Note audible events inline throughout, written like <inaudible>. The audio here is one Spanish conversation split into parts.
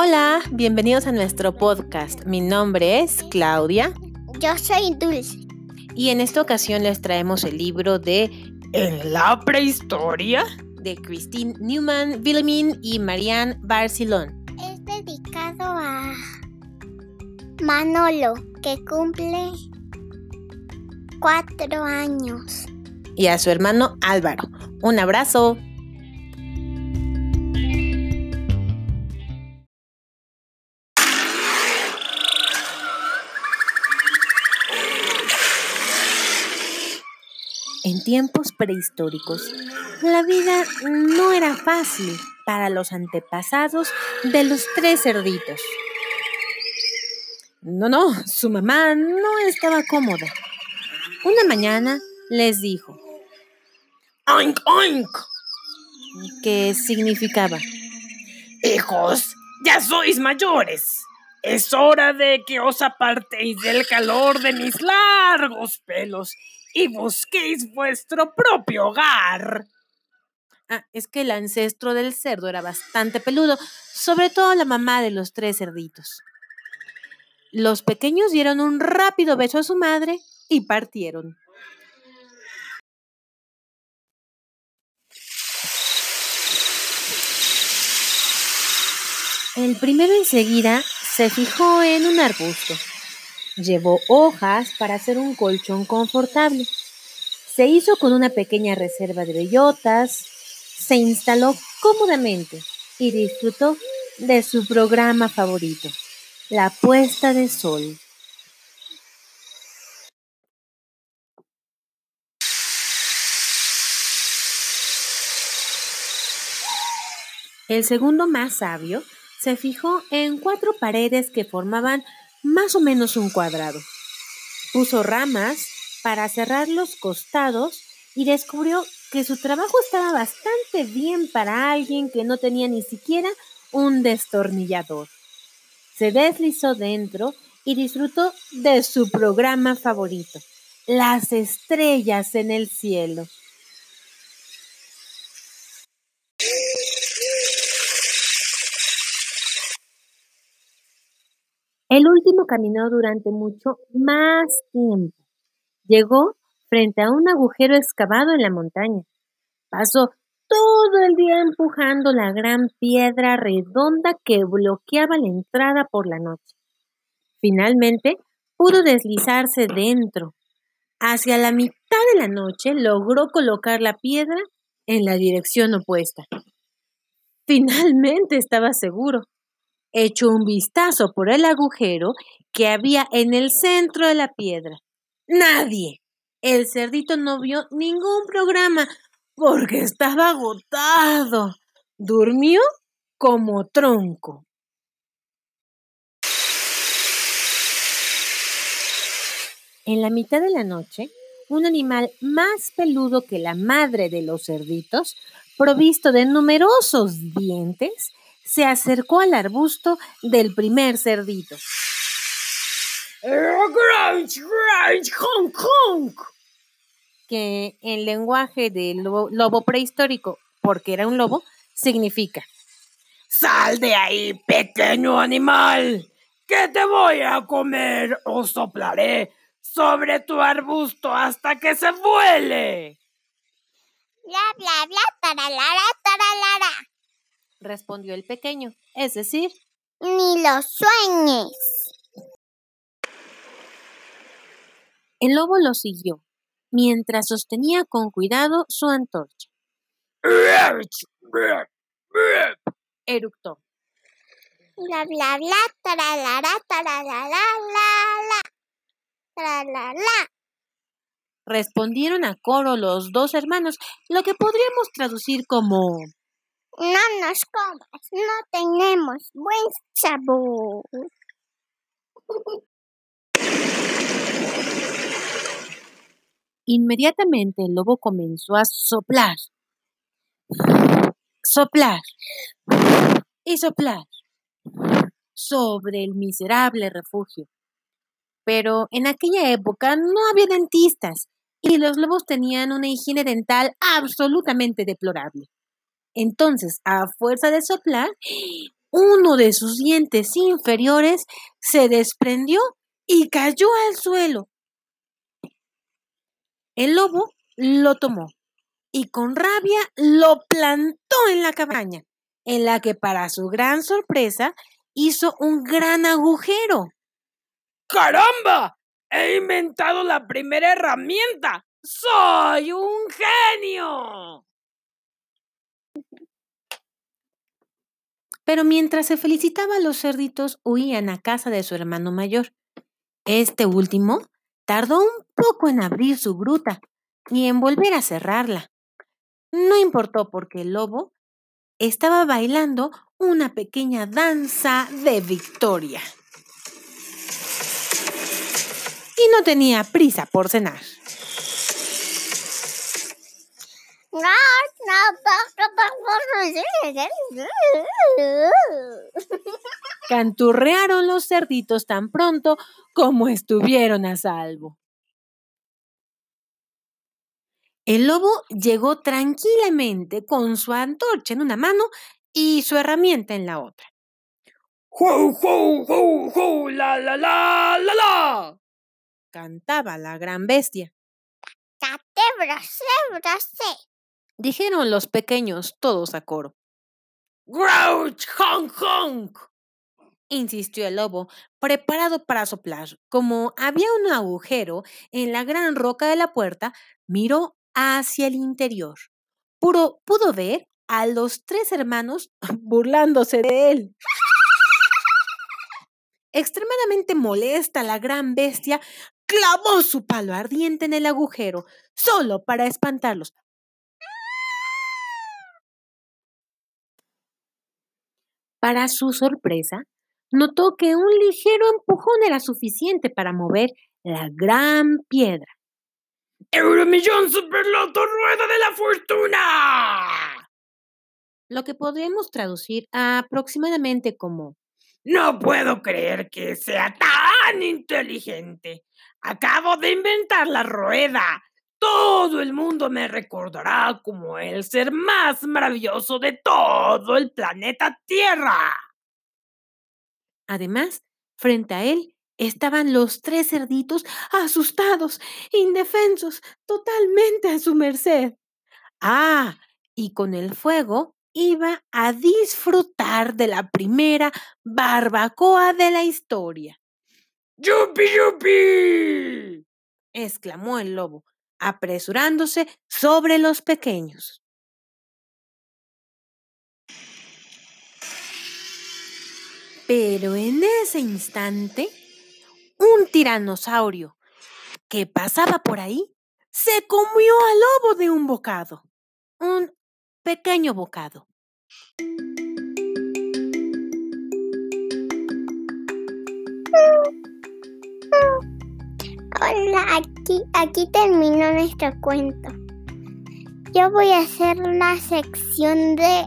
Hola, bienvenidos a nuestro podcast. Mi nombre es Claudia. Yo soy Dulce. Y en esta ocasión les traemos el libro de En la prehistoria de Christine Newman, Wilhelmine y Marianne Barcelon. Es dedicado a Manolo, que cumple cuatro años. Y a su hermano Álvaro. Un abrazo. En tiempos prehistóricos, la vida no era fácil para los antepasados de los tres cerditos. No, no, su mamá no estaba cómoda. Una mañana les dijo, ¡Oink, oink! que significaba, Hijos, ya sois mayores. Es hora de que os apartéis del calor de mis largos pelos y busquéis vuestro propio hogar. Ah, es que el ancestro del cerdo era bastante peludo, sobre todo la mamá de los tres cerditos. Los pequeños dieron un rápido beso a su madre y partieron. El primero enseguida se fijó en un arbusto. Llevó hojas para hacer un colchón confortable. Se hizo con una pequeña reserva de bellotas, se instaló cómodamente y disfrutó de su programa favorito, la puesta de sol. El segundo más sabio se fijó en cuatro paredes que formaban más o menos un cuadrado. Puso ramas para cerrar los costados y descubrió que su trabajo estaba bastante bien para alguien que no tenía ni siquiera un destornillador. Se deslizó dentro y disfrutó de su programa favorito, las estrellas en el cielo. El último caminó durante mucho más tiempo. Llegó frente a un agujero excavado en la montaña. Pasó todo el día empujando la gran piedra redonda que bloqueaba la entrada por la noche. Finalmente pudo deslizarse dentro. Hacia la mitad de la noche logró colocar la piedra en la dirección opuesta. Finalmente estaba seguro. Echó un vistazo por el agujero que había en el centro de la piedra. Nadie. El cerdito no vio ningún programa porque estaba agotado. Durmió como tronco. En la mitad de la noche, un animal más peludo que la madre de los cerditos, provisto de numerosos dientes, se acercó al arbusto del primer cerdito. ¡Crunch, crunch, honk, honk! que en lenguaje del lobo, lobo prehistórico, porque era un lobo, significa ¡Sal de ahí, pequeño animal! ¡Que te voy a comer o soplaré sobre tu arbusto hasta que se vuele! Bla, bla, bla, taralara, taralara. Respondió el pequeño, es decir, Ni lo sueñes. el lobo lo siguió, mientras sostenía con cuidado su antorcha. Eructó. Bla, bla, bla, taralara, tararara, la. Respondieron a coro los dos hermanos, lo que podríamos traducir como No nos comas, no tenemos buen sabor. Inmediatamente el lobo comenzó a soplar, soplar y soplar sobre el miserable refugio. Pero en aquella época no había dentistas y los lobos tenían una higiene dental absolutamente deplorable. Entonces, a fuerza de soplar, uno de sus dientes inferiores se desprendió y cayó al suelo. El lobo lo tomó y con rabia lo plantó en la cabaña, en la que para su gran sorpresa hizo un gran agujero. ¡Caramba! He inventado la primera herramienta. ¡Soy un genio! Pero mientras se felicitaba, los cerditos huían a casa de su hermano mayor. Este último tardó un poco en abrir su gruta y en volver a cerrarla. No importó porque el lobo estaba bailando una pequeña danza de victoria. Y no tenía prisa por cenar. <laughs> Canturrearon los cerditos tan pronto como estuvieron a salvo. El lobo llegó tranquilamente con su antorcha en una mano y su herramienta en la otra. ¡Ju, ju, ju, ju! ¡La, la, la, la, la! Cantaba la gran bestia. Dijeron los pequeños todos a coro. ¡Grouch! ¡Honk, honk! insistió el lobo, preparado para soplar. Como había un agujero en la gran roca de la puerta, miró hacia el interior. Puro pudo ver a los tres hermanos <laughs> burlándose de él. Extremadamente molesta, la gran bestia clavó su palo ardiente en el agujero, solo para espantarlos. Para su sorpresa, notó que un ligero empujón era suficiente para mover la gran piedra. ¡Euromillón Superloto Rueda de la Fortuna! Lo que podemos traducir aproximadamente como No puedo creer que sea tan inteligente. Acabo de inventar la rueda. Todo el mundo me recordará como el ser más maravilloso de todo el planeta Tierra. Además, frente a él estaban los tres cerditos asustados, indefensos, totalmente a su merced. Ah, y con el fuego iba a disfrutar de la primera barbacoa de la historia. ¡Yupi, yupi! exclamó el lobo, apresurándose sobre los pequeños. Pero en ese instante, un tiranosaurio que pasaba por ahí se comió al lobo de un bocado, un pequeño bocado. Aquí, terminó nuestro cuento. Yo voy a hacer la sección de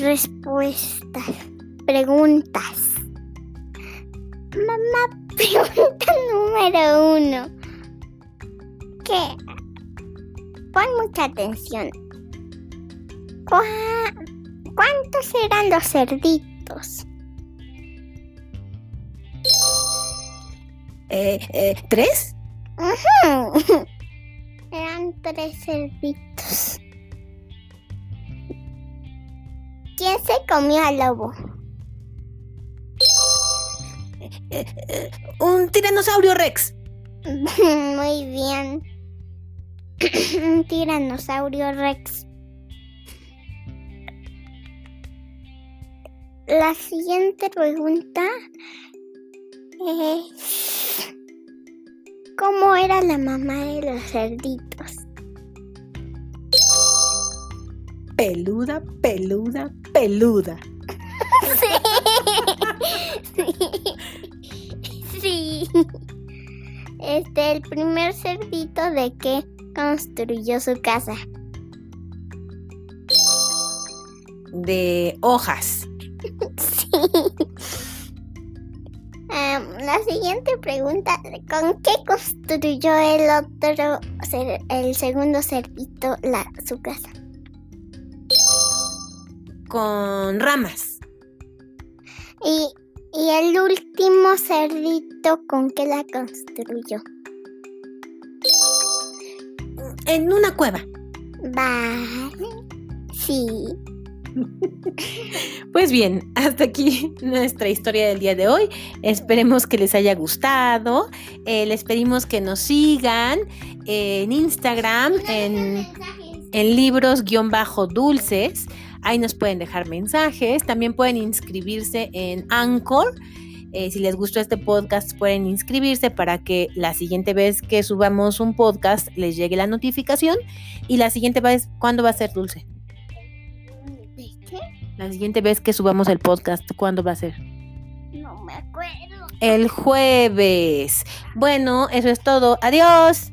respuestas, preguntas. Mamá, <laughs> pregunta número uno. ¿Qué? Pon mucha atención. ¿Cuántos eran los cerditos? Eh, eh, ¿Tres? <laughs> Eran tres cerditos. ¿Quién se comió al lobo? Eh, un tiranosaurio rex. <laughs> Muy bien. <clears throat> un tiranosaurio rex. La siguiente pregunta es... ¿Cómo era la mamá de los cerditos? Peluda, peluda, peluda. Sí. Este, el primer cerdito de que construyó su casa. De hojas. Sí. La siguiente pregunta, ¿con qué construyó el otro, el segundo cerdito, la, su casa? Con ramas. Y, y el último cerdito, ¿con qué la construyó? En una cueva. Vale. Sí. <laughs> Pues bien, hasta aquí <laughs> nuestra historia del día de hoy. Esperemos que les haya gustado. Eh, les pedimos que nos sigan en Instagram, en, en libros-dulces. Ahí nos pueden dejar mensajes. También pueden inscribirse en Anchor. Eh, si les gustó este podcast, pueden inscribirse para que la siguiente vez que subamos un podcast les llegue la notificación. Y la siguiente vez, ¿cuándo va a ser Dulce? La siguiente vez que subamos el podcast, ¿cuándo va a ser? No me acuerdo. El jueves. Bueno, eso es todo. Adiós.